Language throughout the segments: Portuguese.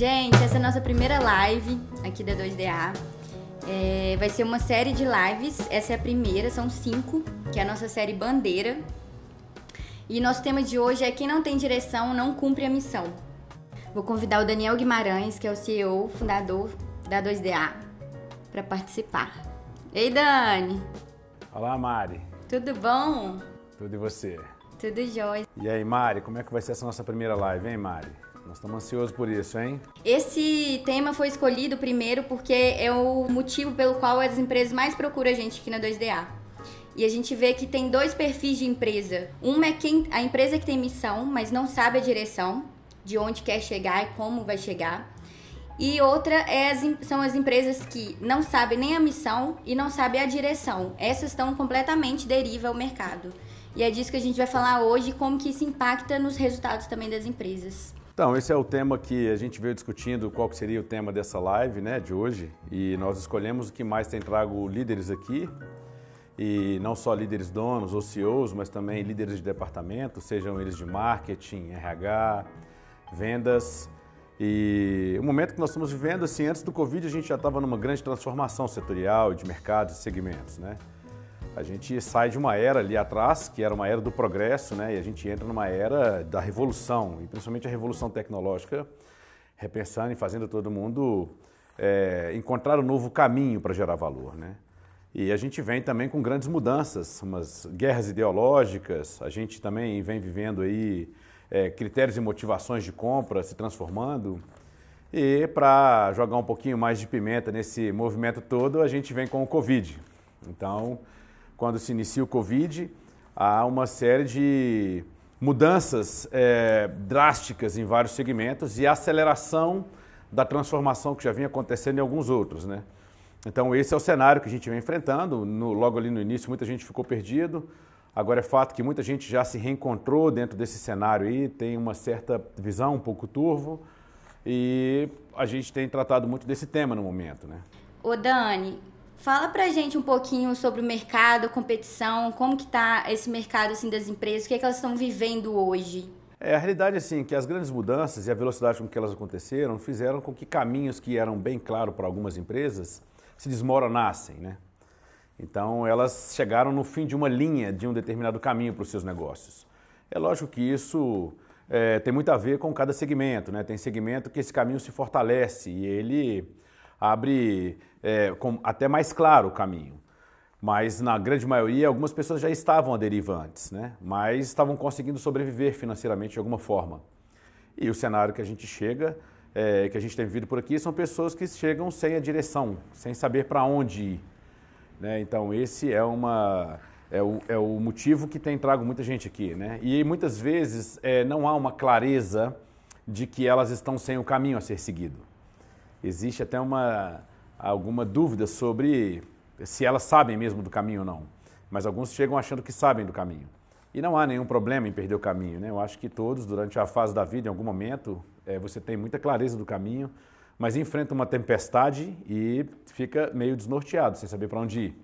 Gente, essa é a nossa primeira live aqui da 2DA. É, vai ser uma série de lives. Essa é a primeira, são cinco, que é a nossa série Bandeira. E nosso tema de hoje é quem não tem direção não cumpre a missão. Vou convidar o Daniel Guimarães, que é o CEO, fundador da 2DA, para participar. Ei, Dani! Olá, Mari. Tudo bom? Tudo e você? Tudo jóia. E aí, Mari, como é que vai ser essa nossa primeira live, hein, Mari? Nós estamos ansiosos por isso, hein? Esse tema foi escolhido primeiro porque é o motivo pelo qual as empresas mais procuram a gente aqui na 2DA. E a gente vê que tem dois perfis de empresa. Uma é quem, a empresa que tem missão, mas não sabe a direção, de onde quer chegar e como vai chegar. E outra é as, são as empresas que não sabem nem a missão e não sabem a direção. Essas estão completamente deriva ao mercado. E é disso que a gente vai falar hoje, como que isso impacta nos resultados também das empresas. Então, esse é o tema que a gente veio discutindo, qual seria o tema dessa live né, de hoje. E nós escolhemos o que mais tem trago líderes aqui, e não só líderes donos ou CEOs, mas também líderes de departamento, sejam eles de marketing, RH, vendas. E o momento que nós estamos vivendo, assim, antes do Covid, a gente já estava numa grande transformação setorial de mercados e segmentos, né? A gente sai de uma era ali atrás, que era uma era do progresso, né? E a gente entra numa era da revolução, e principalmente a revolução tecnológica, repensando e fazendo todo mundo é, encontrar um novo caminho para gerar valor, né? E a gente vem também com grandes mudanças, umas guerras ideológicas, a gente também vem vivendo aí é, critérios e motivações de compra se transformando. E para jogar um pouquinho mais de pimenta nesse movimento todo, a gente vem com o Covid. Então, quando se inicia o Covid, há uma série de mudanças é, drásticas em vários segmentos e aceleração da transformação que já vinha acontecendo em alguns outros, né? Então esse é o cenário que a gente vem enfrentando. No, logo ali no início, muita gente ficou perdido. Agora é fato que muita gente já se reencontrou dentro desse cenário aí, tem uma certa visão um pouco turvo e a gente tem tratado muito desse tema no momento, né? Ô Dani, Fala pra gente um pouquinho sobre o mercado, competição, como que tá esse mercado assim das empresas, o que, é que elas estão vivendo hoje? É, a realidade é assim, que as grandes mudanças e a velocidade com que elas aconteceram fizeram com que caminhos que eram bem claros para algumas empresas se desmoronassem, né? Então elas chegaram no fim de uma linha, de um determinado caminho para os seus negócios. É lógico que isso é, tem muito a ver com cada segmento, né? Tem segmento que esse caminho se fortalece e ele abre é, até mais claro o caminho. Mas na grande maioria, algumas pessoas já estavam à deriva antes, né? mas estavam conseguindo sobreviver financeiramente de alguma forma. E o cenário que a gente chega, é, que a gente tem vivido por aqui, são pessoas que chegam sem a direção, sem saber para onde ir. Né? Então, esse é, uma, é, o, é o motivo que tem trago muita gente aqui. Né? E muitas vezes é, não há uma clareza de que elas estão sem o caminho a ser seguido. Existe até uma, alguma dúvida sobre se elas sabem mesmo do caminho ou não. Mas alguns chegam achando que sabem do caminho. E não há nenhum problema em perder o caminho. Né? Eu acho que todos, durante a fase da vida, em algum momento, é, você tem muita clareza do caminho, mas enfrenta uma tempestade e fica meio desnorteado, sem saber para onde ir.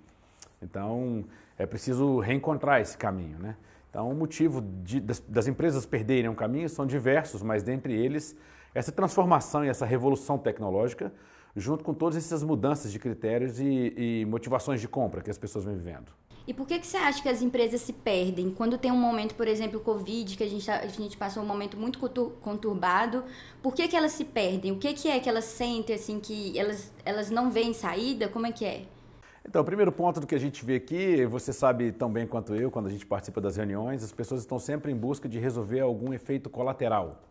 Então, é preciso reencontrar esse caminho. Né? Então, o motivo de, das, das empresas perderem um caminho são diversos, mas dentre eles, essa transformação e essa revolução tecnológica junto com todas essas mudanças de critérios e, e motivações de compra que as pessoas vêm vivendo. E por que, que você acha que as empresas se perdem? Quando tem um momento, por exemplo, o Covid, que a gente, tá, a gente passou um momento muito conturbado, por que, que elas se perdem? O que, que é que elas sentem, assim, que elas, elas não veem saída? Como é que é? Então, o primeiro ponto do que a gente vê aqui, você sabe tão bem quanto eu, quando a gente participa das reuniões, as pessoas estão sempre em busca de resolver algum efeito colateral.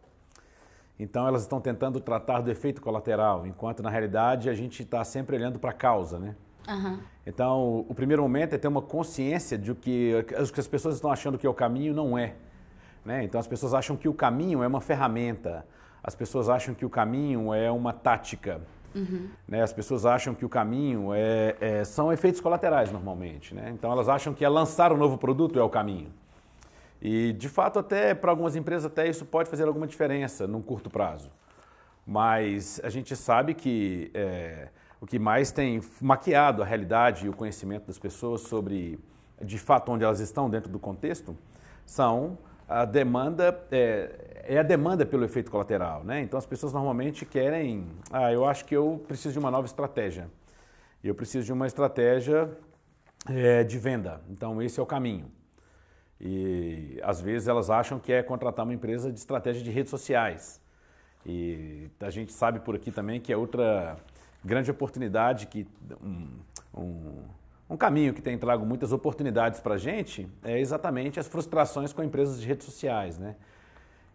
Então elas estão tentando tratar do efeito colateral, enquanto na realidade a gente está sempre olhando para a causa, né? Uhum. Então o primeiro momento é ter uma consciência de que, que as pessoas estão achando que é o caminho não é. Né? Então as pessoas acham que o caminho é uma ferramenta, as pessoas acham que o caminho é uma tática. Uhum. Né? As pessoas acham que o caminho é, é, são efeitos colaterais normalmente. Né? Então elas acham que é lançar um novo produto é o caminho. E de fato, até para algumas empresas, até isso pode fazer alguma diferença num curto prazo. Mas a gente sabe que é, o que mais tem maquiado a realidade e o conhecimento das pessoas sobre, de fato, onde elas estão dentro do contexto, são a demanda é, é, a demanda pelo efeito colateral, né? Então as pessoas normalmente querem, ah, eu acho que eu preciso de uma nova estratégia. Eu preciso de uma estratégia é, de venda. Então esse é o caminho. E às vezes elas acham que é contratar uma empresa de estratégia de redes sociais. E a gente sabe por aqui também que é outra grande oportunidade que um, um um caminho que tem trago muitas oportunidades para a gente é exatamente as frustrações com empresas de redes sociais, né?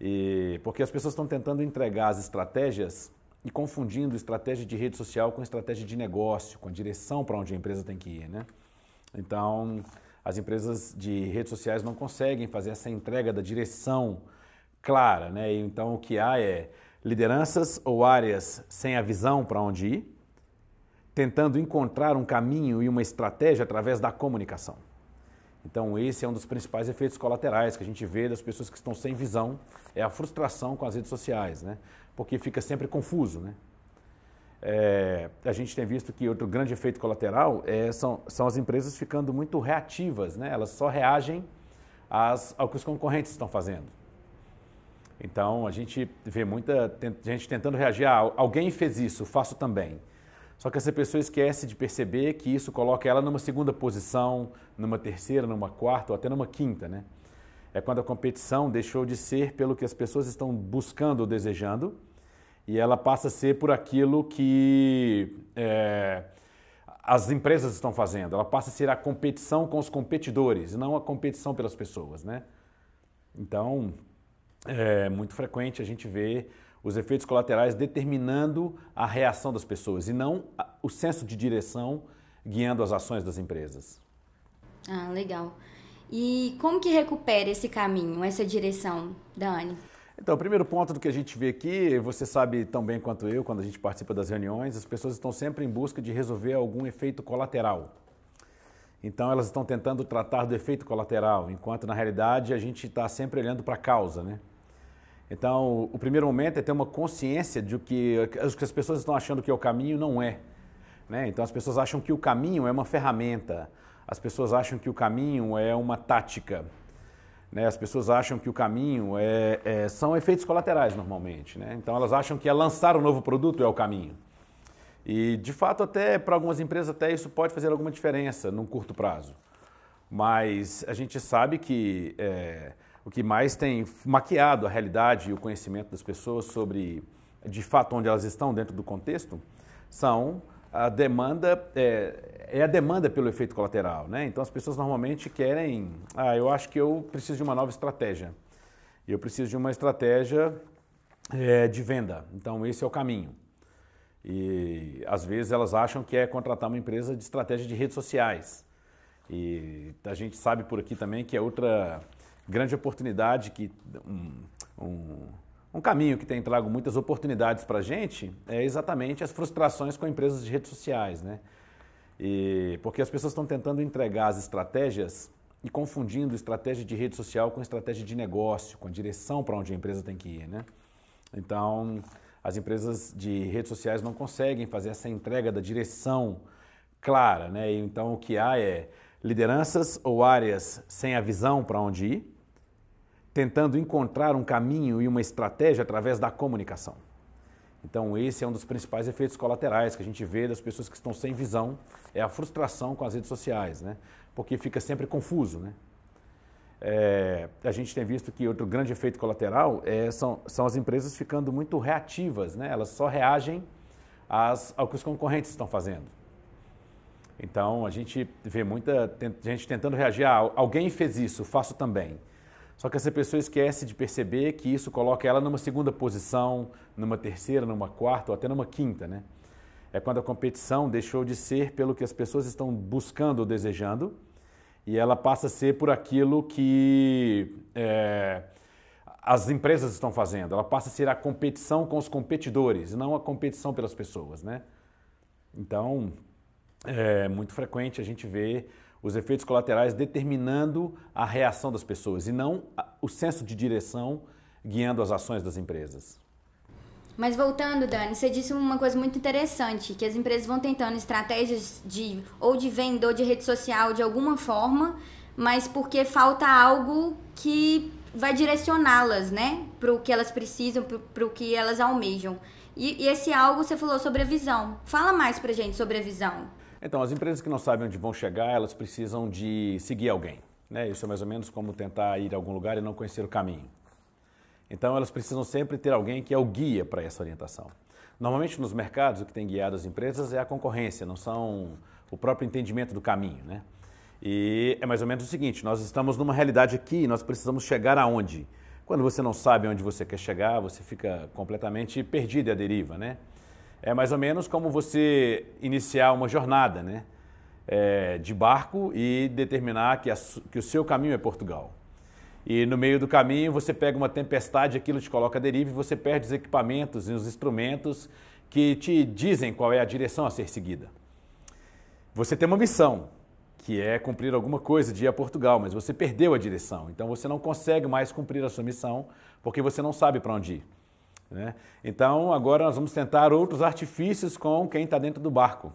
E, porque as pessoas estão tentando entregar as estratégias e confundindo estratégia de rede social com estratégia de negócio, com a direção para onde a empresa tem que ir, né? Então, as empresas de redes sociais não conseguem fazer essa entrega da direção clara, né? Então, o que há é lideranças ou áreas sem a visão para onde ir, tentando encontrar um caminho e uma estratégia através da comunicação. Então, esse é um dos principais efeitos colaterais que a gente vê das pessoas que estão sem visão, é a frustração com as redes sociais, né? Porque fica sempre confuso, né? É, a gente tem visto que outro grande efeito colateral é, são, são as empresas ficando muito reativas, né? Elas só reagem às, ao que os concorrentes estão fazendo. Então, a gente vê muita gente tentando reagir, ah, alguém fez isso, faço também. Só que essa pessoa esquece de perceber que isso coloca ela numa segunda posição, numa terceira, numa quarta ou até numa quinta, né? É quando a competição deixou de ser pelo que as pessoas estão buscando ou desejando e ela passa a ser por aquilo que é, as empresas estão fazendo. Ela passa a ser a competição com os competidores, não a competição pelas pessoas, né? Então, é muito frequente a gente ver os efeitos colaterais determinando a reação das pessoas e não o senso de direção guiando as ações das empresas. Ah, legal. E como que recupera esse caminho, essa direção, Dani? Então, o primeiro ponto do que a gente vê aqui, você sabe tão bem quanto eu, quando a gente participa das reuniões, as pessoas estão sempre em busca de resolver algum efeito colateral. Então, elas estão tentando tratar do efeito colateral, enquanto na realidade a gente está sempre olhando para a causa, né? Então, o primeiro momento é ter uma consciência de que o que as pessoas estão achando que é o caminho não é. Né? Então, as pessoas acham que o caminho é uma ferramenta, as pessoas acham que o caminho é uma tática, né? as pessoas acham que o caminho é, é, são efeitos colaterais normalmente. Né? Então, elas acham que é lançar um novo produto é o caminho. E, de fato, até para algumas empresas, até isso pode fazer alguma diferença num curto prazo. Mas a gente sabe que. É, o que mais tem maquiado a realidade e o conhecimento das pessoas sobre, de fato, onde elas estão dentro do contexto, são a demanda, é, é a demanda pelo efeito colateral. Né? Então, as pessoas normalmente querem, ah, eu acho que eu preciso de uma nova estratégia. Eu preciso de uma estratégia é, de venda. Então, esse é o caminho. E às vezes elas acham que é contratar uma empresa de estratégia de redes sociais. E a gente sabe por aqui também que é outra grande oportunidade, que um, um, um caminho que tem trago muitas oportunidades para a gente é exatamente as frustrações com empresas de redes sociais, né? E, porque as pessoas estão tentando entregar as estratégias e confundindo estratégia de rede social com estratégia de negócio, com a direção para onde a empresa tem que ir, né? Então, as empresas de redes sociais não conseguem fazer essa entrega da direção clara, né? Então, o que há é lideranças ou áreas sem a visão para onde ir, tentando encontrar um caminho e uma estratégia através da comunicação. Então, esse é um dos principais efeitos colaterais que a gente vê das pessoas que estão sem visão, é a frustração com as redes sociais, né? Porque fica sempre confuso, né? É, a gente tem visto que outro grande efeito colateral é, são, são as empresas ficando muito reativas, né? Elas só reagem às, ao que os concorrentes estão fazendo. Então, a gente vê muita gente tentando reagir, ah, alguém fez isso, faço também. Só que essa pessoa esquece de perceber que isso coloca ela numa segunda posição, numa terceira, numa quarta ou até numa quinta, né? É quando a competição deixou de ser pelo que as pessoas estão buscando ou desejando e ela passa a ser por aquilo que é, as empresas estão fazendo. Ela passa a ser a competição com os competidores, não a competição pelas pessoas, né? Então, é muito frequente a gente ver os efeitos colaterais determinando a reação das pessoas e não o senso de direção guiando as ações das empresas. Mas voltando, Dani, você disse uma coisa muito interessante, que as empresas vão tentando estratégias de ou de venda ou de rede social de alguma forma, mas porque falta algo que vai direcioná-las, né, para o que elas precisam, para o que elas almejam. E, e, esse algo você falou sobre a visão. Fala mais pra gente sobre a visão. Então, as empresas que não sabem onde vão chegar, elas precisam de seguir alguém. Né? Isso é mais ou menos como tentar ir a algum lugar e não conhecer o caminho. Então, elas precisam sempre ter alguém que é o guia para essa orientação. Normalmente, nos mercados, o que tem guiado as empresas é a concorrência, não são o próprio entendimento do caminho. Né? E é mais ou menos o seguinte: nós estamos numa realidade aqui e nós precisamos chegar aonde? Quando você não sabe onde você quer chegar, você fica completamente perdido e à deriva, né? É mais ou menos como você iniciar uma jornada, né? É, de barco e determinar que, a, que o seu caminho é Portugal. E no meio do caminho você pega uma tempestade, aquilo te coloca à deriva e você perde os equipamentos e os instrumentos que te dizem qual é a direção a ser seguida. Você tem uma missão, que é cumprir alguma coisa de ir a Portugal, mas você perdeu a direção. Então você não consegue mais cumprir a sua missão porque você não sabe para onde ir. Né? Então agora nós vamos tentar outros artifícios com quem está dentro do barco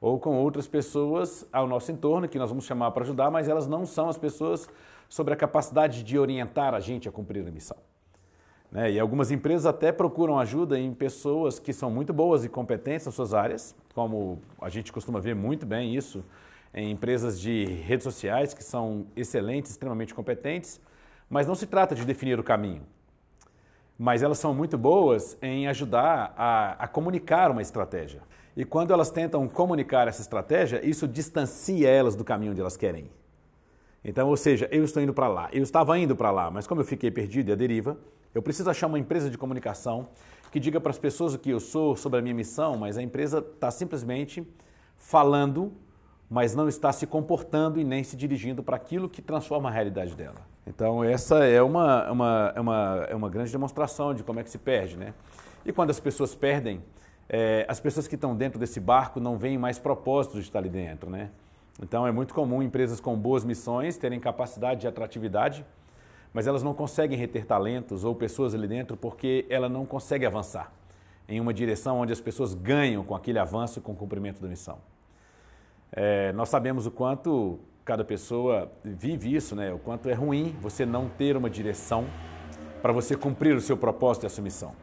ou com outras pessoas ao nosso entorno que nós vamos chamar para ajudar, mas elas não são as pessoas sobre a capacidade de orientar a gente a cumprir a missão. Né? E algumas empresas até procuram ajuda em pessoas que são muito boas e competentes nas suas áreas, como a gente costuma ver muito bem isso em empresas de redes sociais que são excelentes, extremamente competentes, mas não se trata de definir o caminho. Mas elas são muito boas em ajudar a, a comunicar uma estratégia. E quando elas tentam comunicar essa estratégia, isso distancia elas do caminho onde elas querem ir. Então, ou seja, eu estou indo para lá, eu estava indo para lá, mas como eu fiquei perdido e a deriva, eu preciso achar uma empresa de comunicação que diga para as pessoas o que eu sou, sobre a minha missão, mas a empresa está simplesmente falando mas não está se comportando e nem se dirigindo para aquilo que transforma a realidade dela. Então, essa é uma, uma, é uma, é uma grande demonstração de como é que se perde. Né? E quando as pessoas perdem, é, as pessoas que estão dentro desse barco não veem mais propósito de estar ali dentro. Né? Então, é muito comum empresas com boas missões terem capacidade de atratividade, mas elas não conseguem reter talentos ou pessoas ali dentro porque ela não consegue avançar em uma direção onde as pessoas ganham com aquele avanço e com o cumprimento da missão. É, nós sabemos o quanto cada pessoa vive isso, né? O quanto é ruim você não ter uma direção para você cumprir o seu propósito e a sua missão.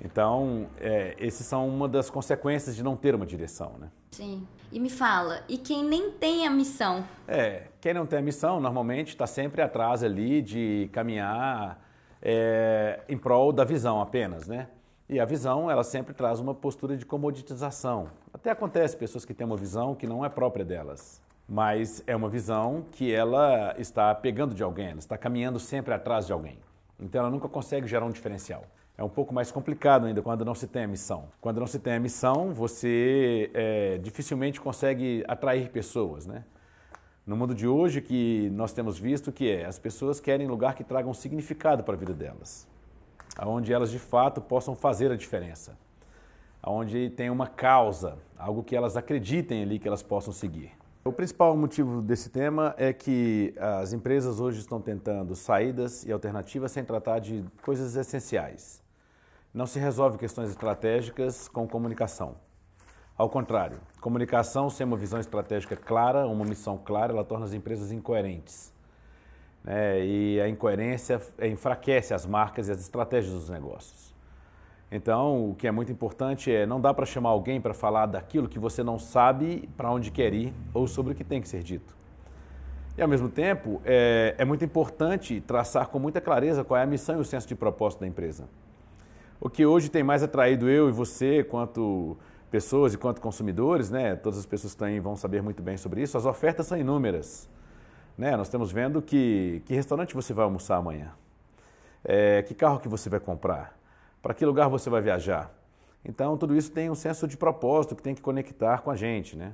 Então, é, esses são uma das consequências de não ter uma direção, né? Sim. E me fala, e quem nem tem a missão? É, quem não tem a missão normalmente está sempre atrás ali de caminhar é, em prol da visão apenas, né? E a visão, ela sempre traz uma postura de comoditização. Até acontece pessoas que têm uma visão que não é própria delas, mas é uma visão que ela está pegando de alguém, ela está caminhando sempre atrás de alguém. Então ela nunca consegue gerar um diferencial. É um pouco mais complicado ainda quando não se tem a missão. Quando não se tem a missão, você é, dificilmente consegue atrair pessoas, né? No mundo de hoje que nós temos visto que é, as pessoas querem lugar que tragam significado para a vida delas onde elas de fato possam fazer a diferença, onde tem uma causa, algo que elas acreditem ali que elas possam seguir. O principal motivo desse tema é que as empresas hoje estão tentando saídas e alternativas sem tratar de coisas essenciais. Não se resolve questões estratégicas com comunicação. Ao contrário, comunicação sem uma visão estratégica clara, uma missão clara, ela torna as empresas incoerentes né, e a incoerência enfraquece as marcas e as estratégias dos negócios. Então, o que é muito importante é não dá para chamar alguém para falar daquilo que você não sabe para onde quer ir ou sobre o que tem que ser dito. E ao mesmo tempo, é, é muito importante traçar com muita clareza qual é a missão e o senso de propósito da empresa. O que hoje tem mais atraído eu e você, quanto pessoas e quanto consumidores, né? Todas as pessoas aí vão saber muito bem sobre isso. As ofertas são inúmeras. Né? Nós estamos vendo que, que restaurante você vai almoçar amanhã, é, que carro que você vai comprar, para que lugar você vai viajar. Então, tudo isso tem um senso de propósito que tem que conectar com a gente, né?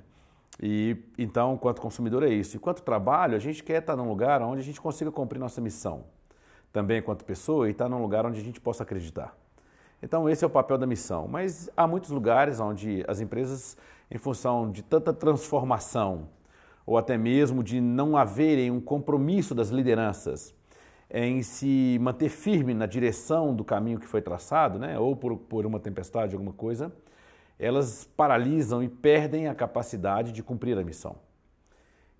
E então, quanto consumidor é isso. E quanto trabalho, a gente quer estar num lugar onde a gente consiga cumprir nossa missão. Também quanto pessoa e estar num lugar onde a gente possa acreditar. Então, esse é o papel da missão. Mas há muitos lugares onde as empresas, em função de tanta transformação, ou até mesmo de não haverem um compromisso das lideranças em se manter firme na direção do caminho que foi traçado, né? ou por, por uma tempestade, alguma coisa, elas paralisam e perdem a capacidade de cumprir a missão.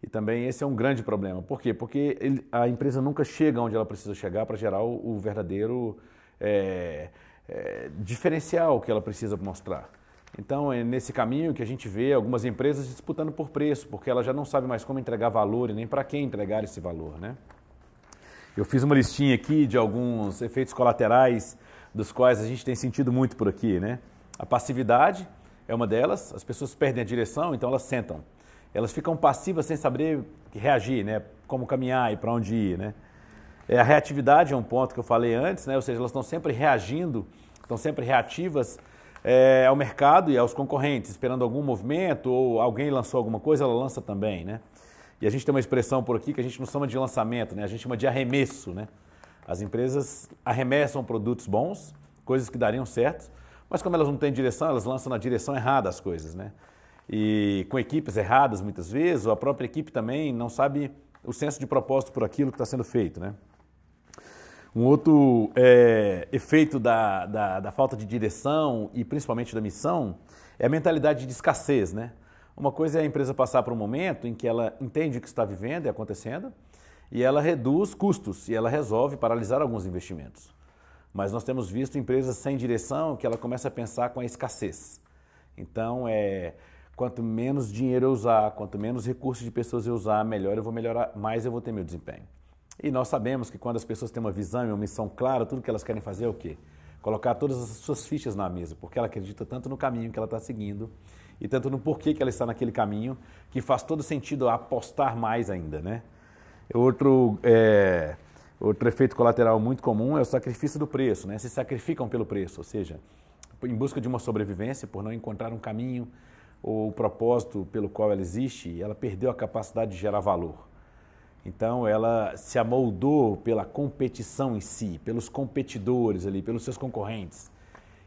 E também esse é um grande problema. Por quê? Porque ele, a empresa nunca chega onde ela precisa chegar para gerar o, o verdadeiro é, é, diferencial que ela precisa mostrar. Então é nesse caminho que a gente vê algumas empresas disputando por preço, porque ela já não sabe mais como entregar valor e nem para quem entregar esse valor. Né? Eu fiz uma listinha aqui de alguns efeitos colaterais dos quais a gente tem sentido muito por aqui. Né? A passividade é uma delas, as pessoas perdem a direção, então elas sentam elas ficam passivas sem saber reagir, né? Como caminhar e para onde ir, né? É, a reatividade é um ponto que eu falei antes, né? Ou seja, elas estão sempre reagindo, estão sempre reativas é, ao mercado e aos concorrentes, esperando algum movimento ou alguém lançou alguma coisa, ela lança também, né? E a gente tem uma expressão por aqui que a gente não chama de lançamento, né? A gente chama de arremesso, né? As empresas arremessam produtos bons, coisas que dariam certo, mas como elas não têm direção, elas lançam na direção errada as coisas, né? e com equipes erradas muitas vezes, ou a própria equipe também não sabe o senso de propósito por aquilo que está sendo feito. Né? Um outro é, efeito da, da, da, falta de direção e principalmente da missão é a mentalidade de escassez. Né? Uma coisa é a empresa passar por um momento em que ela entende o que está vivendo e acontecendo e ela reduz custos e ela resolve paralisar alguns investimentos. Mas nós temos visto empresas sem direção que ela começa a pensar com a escassez. Então, é, quanto menos dinheiro eu usar, quanto menos recursos de pessoas eu usar, melhor eu vou melhorar, mais eu vou ter meu desempenho. E nós sabemos que quando as pessoas têm uma visão e uma missão clara, tudo que elas querem fazer é o quê? Colocar todas as suas fichas na mesa, porque ela acredita tanto no caminho que ela está seguindo e tanto no porquê que ela está naquele caminho, que faz todo sentido apostar mais ainda, né? Outro, é, outro efeito colateral muito comum é o sacrifício do preço, né? Se sacrificam pelo preço, ou seja, em busca de uma sobrevivência, por não encontrar um caminho o propósito pelo qual ela existe, ela perdeu a capacidade de gerar valor. Então ela se amoldou pela competição em si, pelos competidores ali, pelos seus concorrentes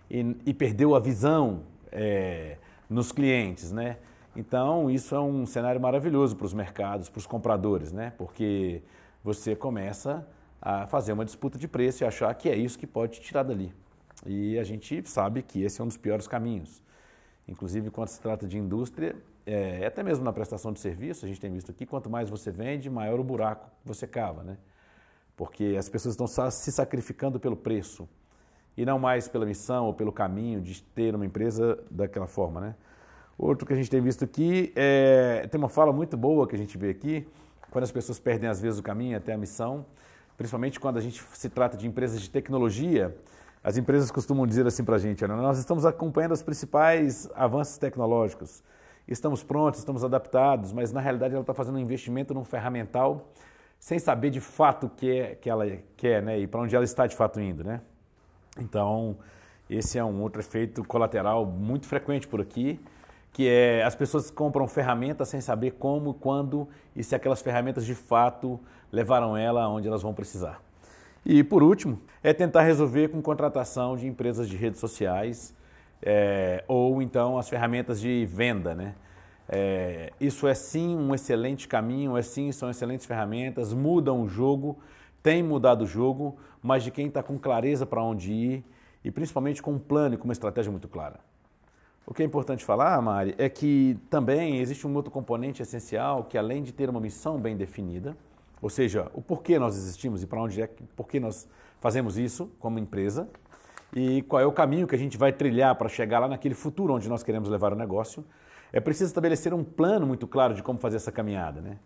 e, e perdeu a visão é, nos clientes, né? Então isso é um cenário maravilhoso para os mercados, para os compradores, né? Porque você começa a fazer uma disputa de preço e achar que é isso que pode te tirar dali. E a gente sabe que esse é um dos piores caminhos. Inclusive, quando se trata de indústria, é, até mesmo na prestação de serviço, a gente tem visto aqui, quanto mais você vende, maior o buraco que você cava, né? Porque as pessoas estão se sacrificando pelo preço e não mais pela missão ou pelo caminho de ter uma empresa daquela forma, né? Outro que a gente tem visto aqui, é, tem uma fala muito boa que a gente vê aqui, quando as pessoas perdem às vezes o caminho até a missão, principalmente quando a gente se trata de empresas de tecnologia, as empresas costumam dizer assim para a gente: nós estamos acompanhando os principais avanços tecnológicos, estamos prontos, estamos adaptados, mas na realidade ela está fazendo um investimento num ferramental sem saber de fato o que, é, que ela quer né, e para onde ela está de fato indo. Né? Então, esse é um outro efeito colateral muito frequente por aqui, que é as pessoas compram ferramentas sem saber como, quando e se aquelas ferramentas de fato levaram ela aonde elas vão precisar. E por último, é tentar resolver com contratação de empresas de redes sociais é, ou então as ferramentas de venda, né? É, isso é sim um excelente caminho, é sim, são excelentes ferramentas, mudam o jogo, tem mudado o jogo, mas de quem está com clareza para onde ir e principalmente com um plano e com uma estratégia muito clara. O que é importante falar, Mari, é que também existe um outro componente essencial que além de ter uma missão bem definida, ou seja, o porquê nós existimos e para onde é, por que nós fazemos isso como empresa e qual é o caminho que a gente vai trilhar para chegar lá naquele futuro onde nós queremos levar o negócio. É preciso estabelecer um plano muito claro de como fazer essa caminhada, né?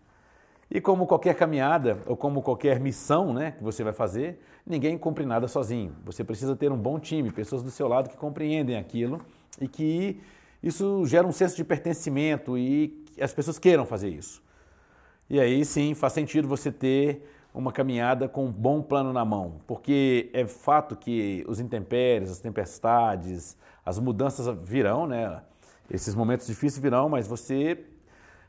E como qualquer caminhada ou como qualquer missão né, que você vai fazer, ninguém cumpre nada sozinho. Você precisa ter um bom time, pessoas do seu lado que compreendem aquilo e que isso gera um senso de pertencimento e as pessoas queiram fazer isso. E aí sim faz sentido você ter uma caminhada com um bom plano na mão, porque é fato que os intempéries, as tempestades, as mudanças virão, né? Esses momentos difíceis virão, mas você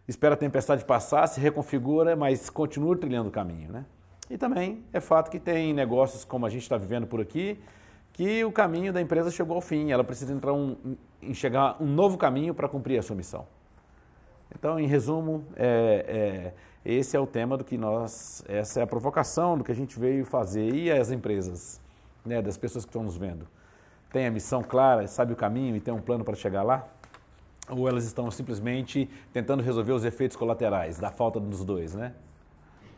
espera a tempestade passar, se reconfigura, mas continua trilhando o caminho, né? E também é fato que tem negócios como a gente está vivendo por aqui, que o caminho da empresa chegou ao fim, ela precisa entrar um, enxergar um novo caminho para cumprir a sua missão. Então, em resumo, é, é esse é o tema do que nós, essa é a provocação do que a gente veio fazer. E as empresas, né, das pessoas que estão nos vendo? Tem a missão clara, sabe o caminho e tem um plano para chegar lá? ou elas estão simplesmente tentando resolver os efeitos colaterais da falta dos dois, né?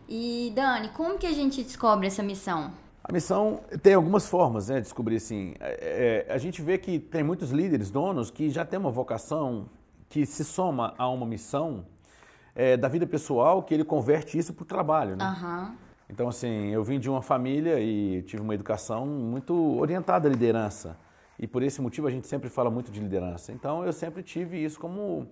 E Dani, como que a gente descobre essa missão? A missão tem algumas formas, né? Descobrir assim. É, é, a gente vê que tem muitos líderes, donos, que já têm uma vocação que se soma a uma missão é, da vida pessoal, que ele converte isso para o trabalho, né? Uhum. Então, assim, eu vim de uma família e tive uma educação muito orientada à liderança. E por esse motivo a gente sempre fala muito de liderança. Então, eu sempre tive isso como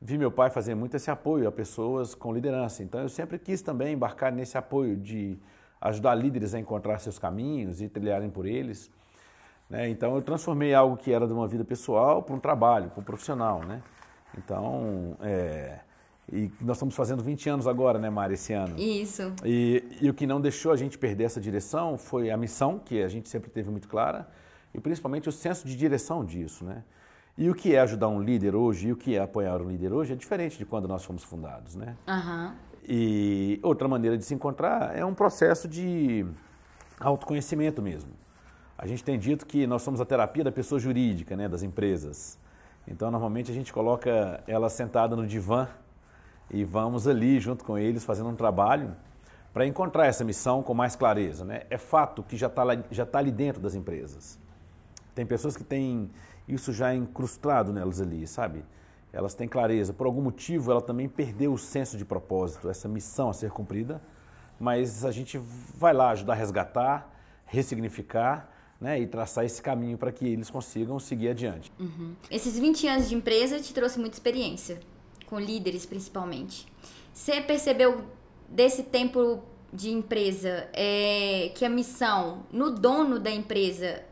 vi meu pai fazer muito esse apoio a pessoas com liderança. Então eu sempre quis também embarcar nesse apoio de ajudar líderes a encontrar seus caminhos e trilharem por eles. Né? Então eu transformei algo que era de uma vida pessoal para um trabalho, para um profissional. Né? Então, é... e nós estamos fazendo 20 anos agora, né, Mari, esse ano. Isso. E, e o que não deixou a gente perder essa direção foi a missão, que a gente sempre teve muito clara, e principalmente o senso de direção disso. Né? E o que é ajudar um líder hoje e o que é apoiar um líder hoje é diferente de quando nós fomos fundados, né? Uhum. E outra maneira de se encontrar é um processo de autoconhecimento mesmo. A gente tem dito que nós somos a terapia da pessoa jurídica, né, das empresas. Então, normalmente a gente coloca ela sentada no divã e vamos ali junto com eles fazendo um trabalho para encontrar essa missão com mais clareza. Né? É fato que já está já tá ali dentro das empresas. Tem pessoas que têm isso já incrustado nelas ali, sabe? Elas têm clareza. Por algum motivo, ela também perdeu o senso de propósito, essa missão a ser cumprida, mas a gente vai lá ajudar a resgatar, ressignificar né, e traçar esse caminho para que eles consigam seguir adiante. Uhum. Esses 20 anos de empresa te trouxe muita experiência, com líderes principalmente. Você percebeu desse tempo de empresa é, que a missão no dono da empresa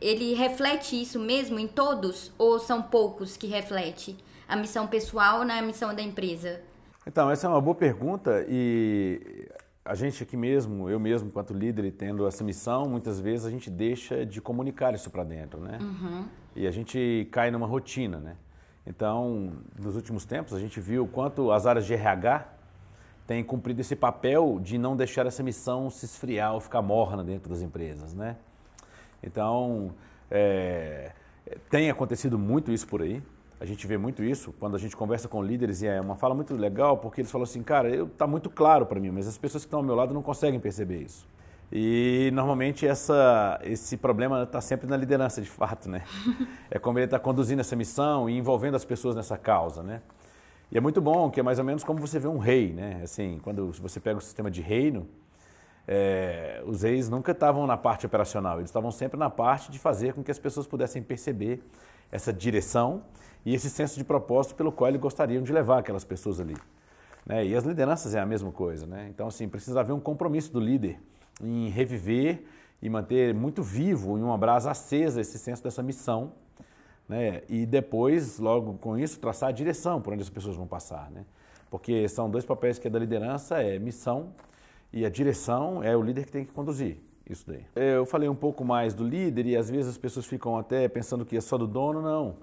ele reflete isso mesmo em todos ou são poucos que reflete a missão pessoal na missão da empresa? Então, essa é uma boa pergunta e a gente aqui mesmo, eu mesmo, enquanto líder tendo essa missão, muitas vezes a gente deixa de comunicar isso para dentro, né? Uhum. E a gente cai numa rotina, né? Então, nos últimos tempos, a gente viu quanto as áreas de RH têm cumprido esse papel de não deixar essa missão se esfriar ou ficar morna dentro das empresas, né? Então, é, tem acontecido muito isso por aí. A gente vê muito isso quando a gente conversa com líderes e é uma fala muito legal, porque eles falam assim, cara, está muito claro para mim, mas as pessoas que estão ao meu lado não conseguem perceber isso. E normalmente essa, esse problema está sempre na liderança, de fato, né? É como ele está conduzindo essa missão e envolvendo as pessoas nessa causa, né? E é muito bom, que é mais ou menos como você vê um rei, né? Assim, quando você pega o sistema de reino, é, os reis nunca estavam na parte operacional, eles estavam sempre na parte de fazer com que as pessoas pudessem perceber essa direção e esse senso de propósito pelo qual eles gostariam de levar aquelas pessoas ali. Né? E as lideranças é a mesma coisa. Né? Então, assim, precisa haver um compromisso do líder em reviver e manter muito vivo, em uma brasa acesa, esse senso dessa missão. Né? E depois, logo com isso, traçar a direção por onde as pessoas vão passar. Né? Porque são dois papéis que é da liderança, é missão e a direção é o líder que tem que conduzir isso daí. Eu falei um pouco mais do líder e às vezes as pessoas ficam até pensando que é só do dono, não.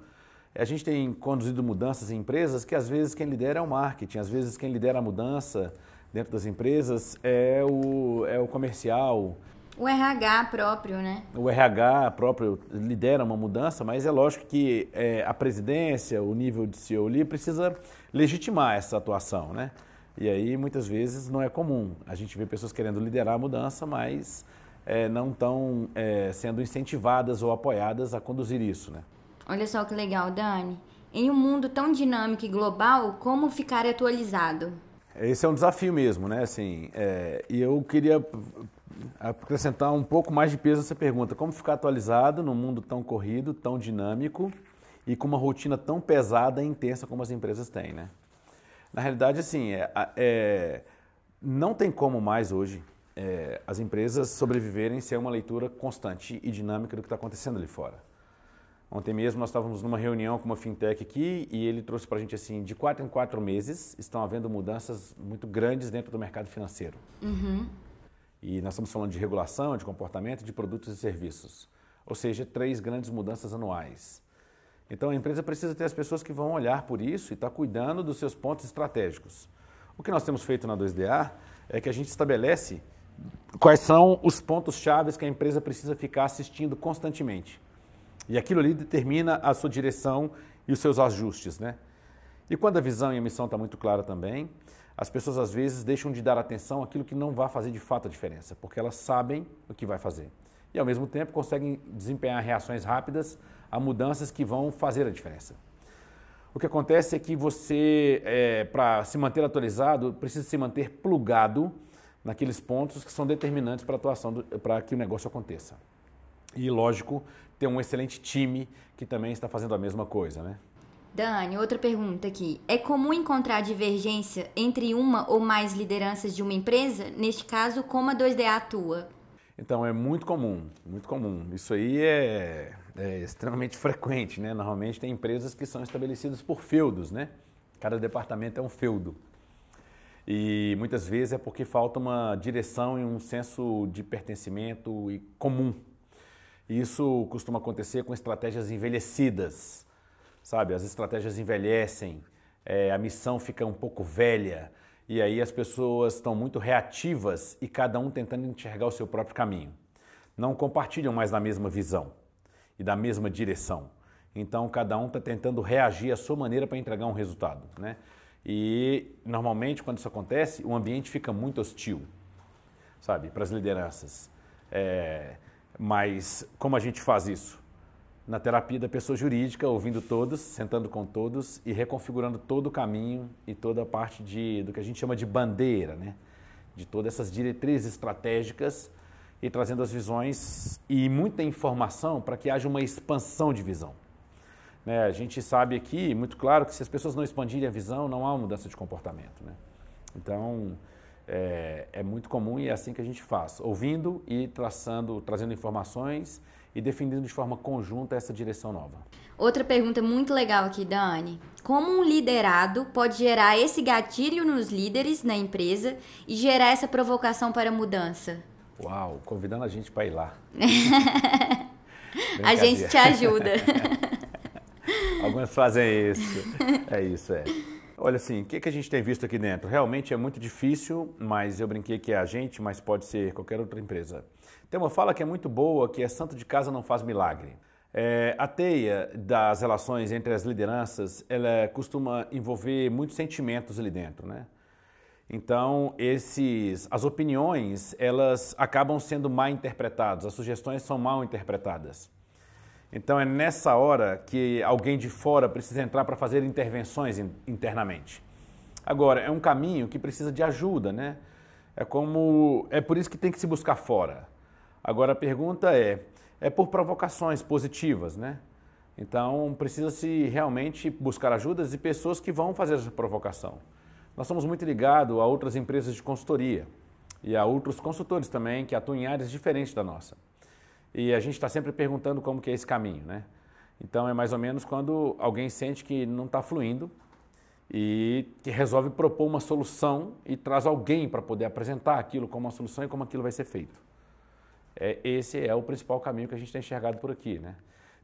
A gente tem conduzido mudanças em empresas que às vezes quem lidera é o marketing, às vezes quem lidera a mudança dentro das empresas é o, é o comercial. O RH próprio, né? O RH próprio lidera uma mudança, mas é lógico que é, a presidência, o nível de CEO ali precisa legitimar essa atuação, né? E aí, muitas vezes, não é comum. A gente vê pessoas querendo liderar a mudança, mas é, não estão é, sendo incentivadas ou apoiadas a conduzir isso, né? Olha só que legal, Dani. Em um mundo tão dinâmico e global, como ficar atualizado? Esse é um desafio mesmo, né? Assim, é, e eu queria acrescentar um pouco mais de peso nessa pergunta. Como ficar atualizado num mundo tão corrido, tão dinâmico e com uma rotina tão pesada e intensa como as empresas têm, né? Na realidade, assim, é, é, não tem como mais hoje é, as empresas sobreviverem sem uma leitura constante e dinâmica do que está acontecendo ali fora. Ontem mesmo nós estávamos numa reunião com uma fintech aqui e ele trouxe para a gente assim, de quatro em quatro meses estão havendo mudanças muito grandes dentro do mercado financeiro. Uhum. E nós estamos falando de regulação, de comportamento, de produtos e serviços. Ou seja, três grandes mudanças anuais. Então a empresa precisa ter as pessoas que vão olhar por isso e estar tá cuidando dos seus pontos estratégicos. O que nós temos feito na 2DA é que a gente estabelece quais são os pontos chaves que a empresa precisa ficar assistindo constantemente. E aquilo ali determina a sua direção e os seus ajustes, né? E quando a visão e a missão está muito clara também, as pessoas às vezes deixam de dar atenção àquilo que não vai fazer de fato a diferença, porque elas sabem o que vai fazer. E ao mesmo tempo conseguem desempenhar reações rápidas a mudanças que vão fazer a diferença. O que acontece é que você, é, para se manter atualizado, precisa se manter plugado naqueles pontos que são determinantes para a atuação, para que o negócio aconteça. E, lógico, ter um excelente time que também está fazendo a mesma coisa, né? Dani, outra pergunta aqui. É comum encontrar divergência entre uma ou mais lideranças de uma empresa? Neste caso, como a 2DA atua? Então, é muito comum, muito comum. Isso aí é, é extremamente frequente, né? Normalmente tem empresas que são estabelecidas por feudos, né? Cada departamento é um feudo. E muitas vezes é porque falta uma direção e um senso de pertencimento comum. Isso costuma acontecer com estratégias envelhecidas, sabe? As estratégias envelhecem, é, a missão fica um pouco velha, e aí as pessoas estão muito reativas e cada um tentando enxergar o seu próprio caminho. Não compartilham mais da mesma visão e da mesma direção. Então cada um está tentando reagir à sua maneira para entregar um resultado, né? E normalmente, quando isso acontece, o ambiente fica muito hostil, sabe, para as lideranças. É, mas como a gente faz isso? Na terapia da pessoa jurídica, ouvindo todos, sentando com todos e reconfigurando todo o caminho e toda a parte de, do que a gente chama de bandeira, né? de todas essas diretrizes estratégicas e trazendo as visões e muita informação para que haja uma expansão de visão. Né? A gente sabe aqui, muito claro, que se as pessoas não expandirem a visão, não há mudança de comportamento. Né? Então, é, é, muito comum e é assim que a gente faz, ouvindo e traçando, trazendo informações e definindo de forma conjunta essa direção nova. Outra pergunta muito legal aqui, Dani. Como um liderado pode gerar esse gatilho nos líderes na empresa e gerar essa provocação para a mudança? Uau, convidando a gente para ir lá. a gente te ajuda. Algumas fazem isso. É isso, é. Olha assim, o que, que a gente tem visto aqui dentro? Realmente é muito difícil, mas eu brinquei que é a gente, mas pode ser qualquer outra empresa. Tem uma fala que é muito boa, que é santo de casa não faz milagre. É, a teia das relações entre as lideranças, ela costuma envolver muitos sentimentos ali dentro, né? Então, esses, as opiniões, elas acabam sendo mal interpretadas, as sugestões são mal interpretadas. Então é nessa hora que alguém de fora precisa entrar para fazer intervenções internamente. Agora, é um caminho que precisa de ajuda, né? É como é por isso que tem que se buscar fora. Agora a pergunta é, é por provocações positivas, né? Então precisa-se realmente buscar ajudas e pessoas que vão fazer essa provocação. Nós somos muito ligados a outras empresas de consultoria e a outros consultores também que atuam em áreas diferentes da nossa. E a gente está sempre perguntando como que é esse caminho, né? Então é mais ou menos quando alguém sente que não está fluindo e que resolve propor uma solução e traz alguém para poder apresentar aquilo como uma solução e como aquilo vai ser feito. É, esse é o principal caminho que a gente tem enxergado por aqui, né?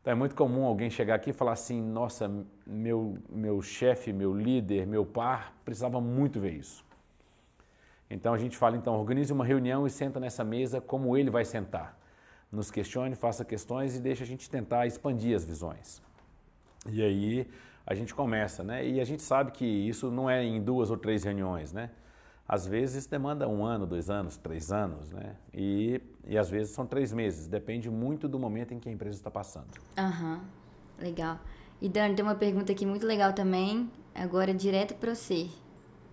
Então é muito comum alguém chegar aqui e falar assim, nossa, meu, meu chefe, meu líder, meu par precisava muito ver isso. Então a gente fala, então, organize uma reunião e senta nessa mesa como ele vai sentar nos questione, faça questões e deixe a gente tentar expandir as visões. E aí a gente começa, né? E a gente sabe que isso não é em duas ou três reuniões, né? Às vezes demanda um ano, dois anos, três anos, né? E, e às vezes são três meses. Depende muito do momento em que a empresa está passando. Aham, uhum. legal. E Dani, tem uma pergunta aqui muito legal também, agora direto para você.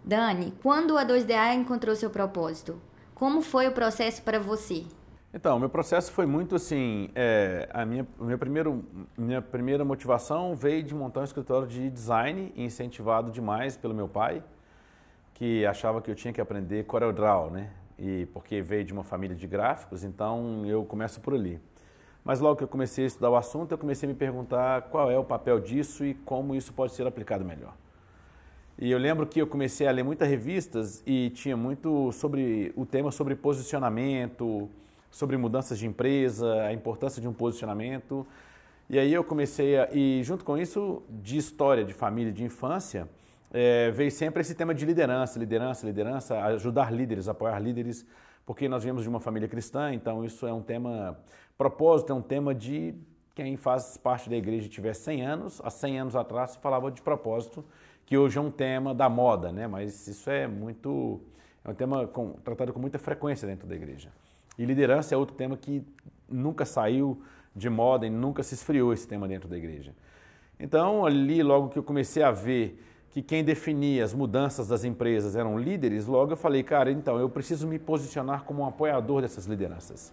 Dani, quando a 2DA encontrou seu propósito? Como foi o processo para você? Então, meu processo foi muito assim, é, a minha, minha, primeiro, minha primeira motivação veio de montar um escritório de design, incentivado demais pelo meu pai, que achava que eu tinha que aprender CorelDRAW, né? E porque veio de uma família de gráficos, então eu começo por ali. Mas logo que eu comecei a estudar o assunto, eu comecei a me perguntar qual é o papel disso e como isso pode ser aplicado melhor. E eu lembro que eu comecei a ler muitas revistas e tinha muito sobre o tema sobre posicionamento, sobre mudanças de empresa, a importância de um posicionamento. E aí eu comecei a, e junto com isso, de história, de família, de infância, é, veio sempre esse tema de liderança, liderança, liderança, ajudar líderes, apoiar líderes, porque nós viemos de uma família cristã, então isso é um tema, propósito é um tema de quem faz parte da igreja tiver 100 anos, há 100 anos atrás se falava de propósito, que hoje é um tema da moda, né? mas isso é muito. é um tema com, tratado com muita frequência dentro da igreja. E liderança é outro tema que nunca saiu de moda e nunca se esfriou esse tema dentro da igreja. Então, ali, logo que eu comecei a ver que quem definia as mudanças das empresas eram líderes, logo eu falei, cara, então eu preciso me posicionar como um apoiador dessas lideranças.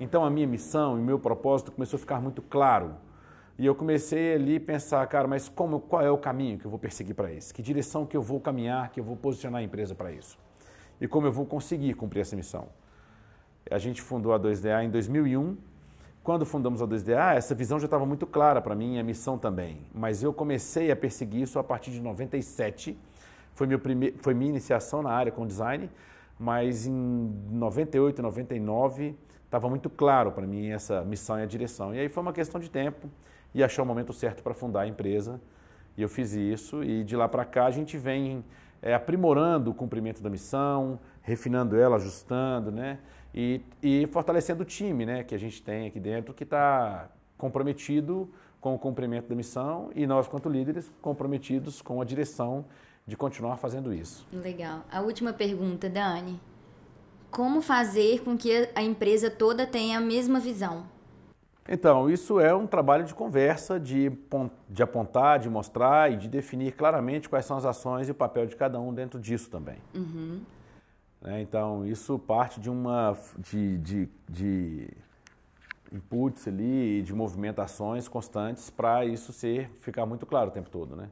Então a minha missão e meu propósito começou a ficar muito claro. E eu comecei ali a pensar, cara, mas como, qual é o caminho que eu vou perseguir para isso? Que direção que eu vou caminhar, que eu vou posicionar a empresa para isso? E como eu vou conseguir cumprir essa missão? A gente fundou a 2DA em 2001 quando fundamos a 2DA, essa visão já estava muito clara para mim, a missão também. Mas eu comecei a perseguir isso a partir de 97. Foi, meu prime... Foi minha iniciação na área com design, mas em 98, 99, estava muito claro para mim essa missão e a direção. E aí foi uma questão de tempo e achar o momento certo para fundar a empresa. E eu fiz isso, e de lá para cá a gente vem é, aprimorando o cumprimento da missão, refinando ela, ajustando, né? E, e fortalecendo o time né, que a gente tem aqui dentro, que está comprometido com o cumprimento da missão e nós, quanto líderes, comprometidos com a direção de continuar fazendo isso. Legal. A última pergunta, Dani. Como fazer com que a empresa toda tenha a mesma visão? Então, isso é um trabalho de conversa, de, de apontar, de mostrar e de definir claramente quais são as ações e o papel de cada um dentro disso também. Uhum. Né? Então, isso parte de uma de, de, de inputs ali, de movimentações constantes para isso ser ficar muito claro o tempo todo. Né?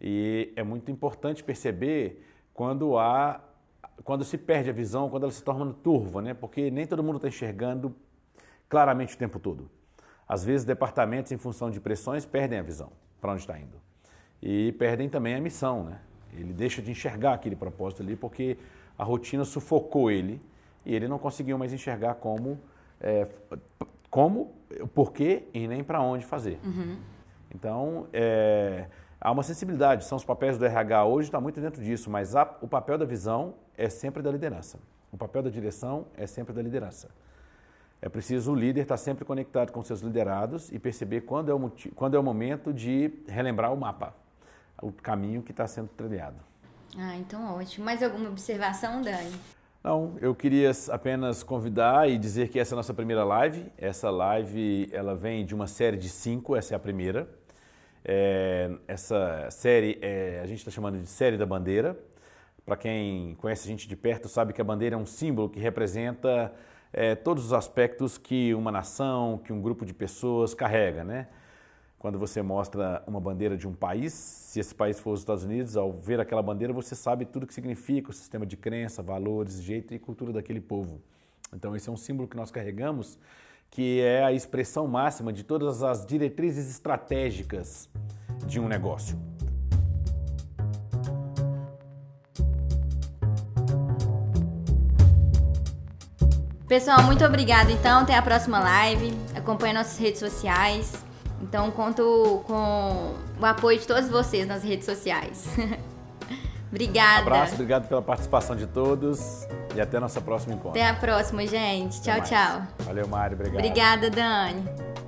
E é muito importante perceber quando há quando se perde a visão, quando ela se torna turva, né? porque nem todo mundo está enxergando claramente o tempo todo. Às vezes, departamentos, em função de pressões, perdem a visão para onde está indo. E perdem também a missão. Né? Ele deixa de enxergar aquele propósito ali, porque a rotina sufocou ele e ele não conseguiu mais enxergar como, é, como, o porquê e nem para onde fazer. Uhum. Então, é, há uma sensibilidade, são os papéis do RH hoje, está muito dentro disso, mas a, o papel da visão é sempre da liderança. O papel da direção é sempre da liderança. É preciso o líder estar sempre conectado com seus liderados e perceber quando é o, quando é o momento de relembrar o mapa, o caminho que está sendo trilhado. Ah, então ótimo. Mais alguma observação, Dani? Não, eu queria apenas convidar e dizer que essa é a nossa primeira live. Essa live ela vem de uma série de cinco, essa é a primeira. É, essa série é, a gente está chamando de série da bandeira. Para quem conhece a gente de perto sabe que a bandeira é um símbolo que representa é, todos os aspectos que uma nação, que um grupo de pessoas carrega, né? Quando você mostra uma bandeira de um país, se esse país for os Estados Unidos, ao ver aquela bandeira, você sabe tudo o que significa o sistema de crença, valores, jeito e cultura daquele povo. Então, esse é um símbolo que nós carregamos, que é a expressão máxima de todas as diretrizes estratégicas de um negócio. Pessoal, muito obrigada. Então, até a próxima live. Acompanhe nossas redes sociais. Então conto com o apoio de todos vocês nas redes sociais. Obrigada. Um abraço, obrigado pela participação de todos e até nossa próxima encontro. Até a próxima, gente. Tchau, tchau. Valeu, Mário. Obrigado. Obrigada, Dani.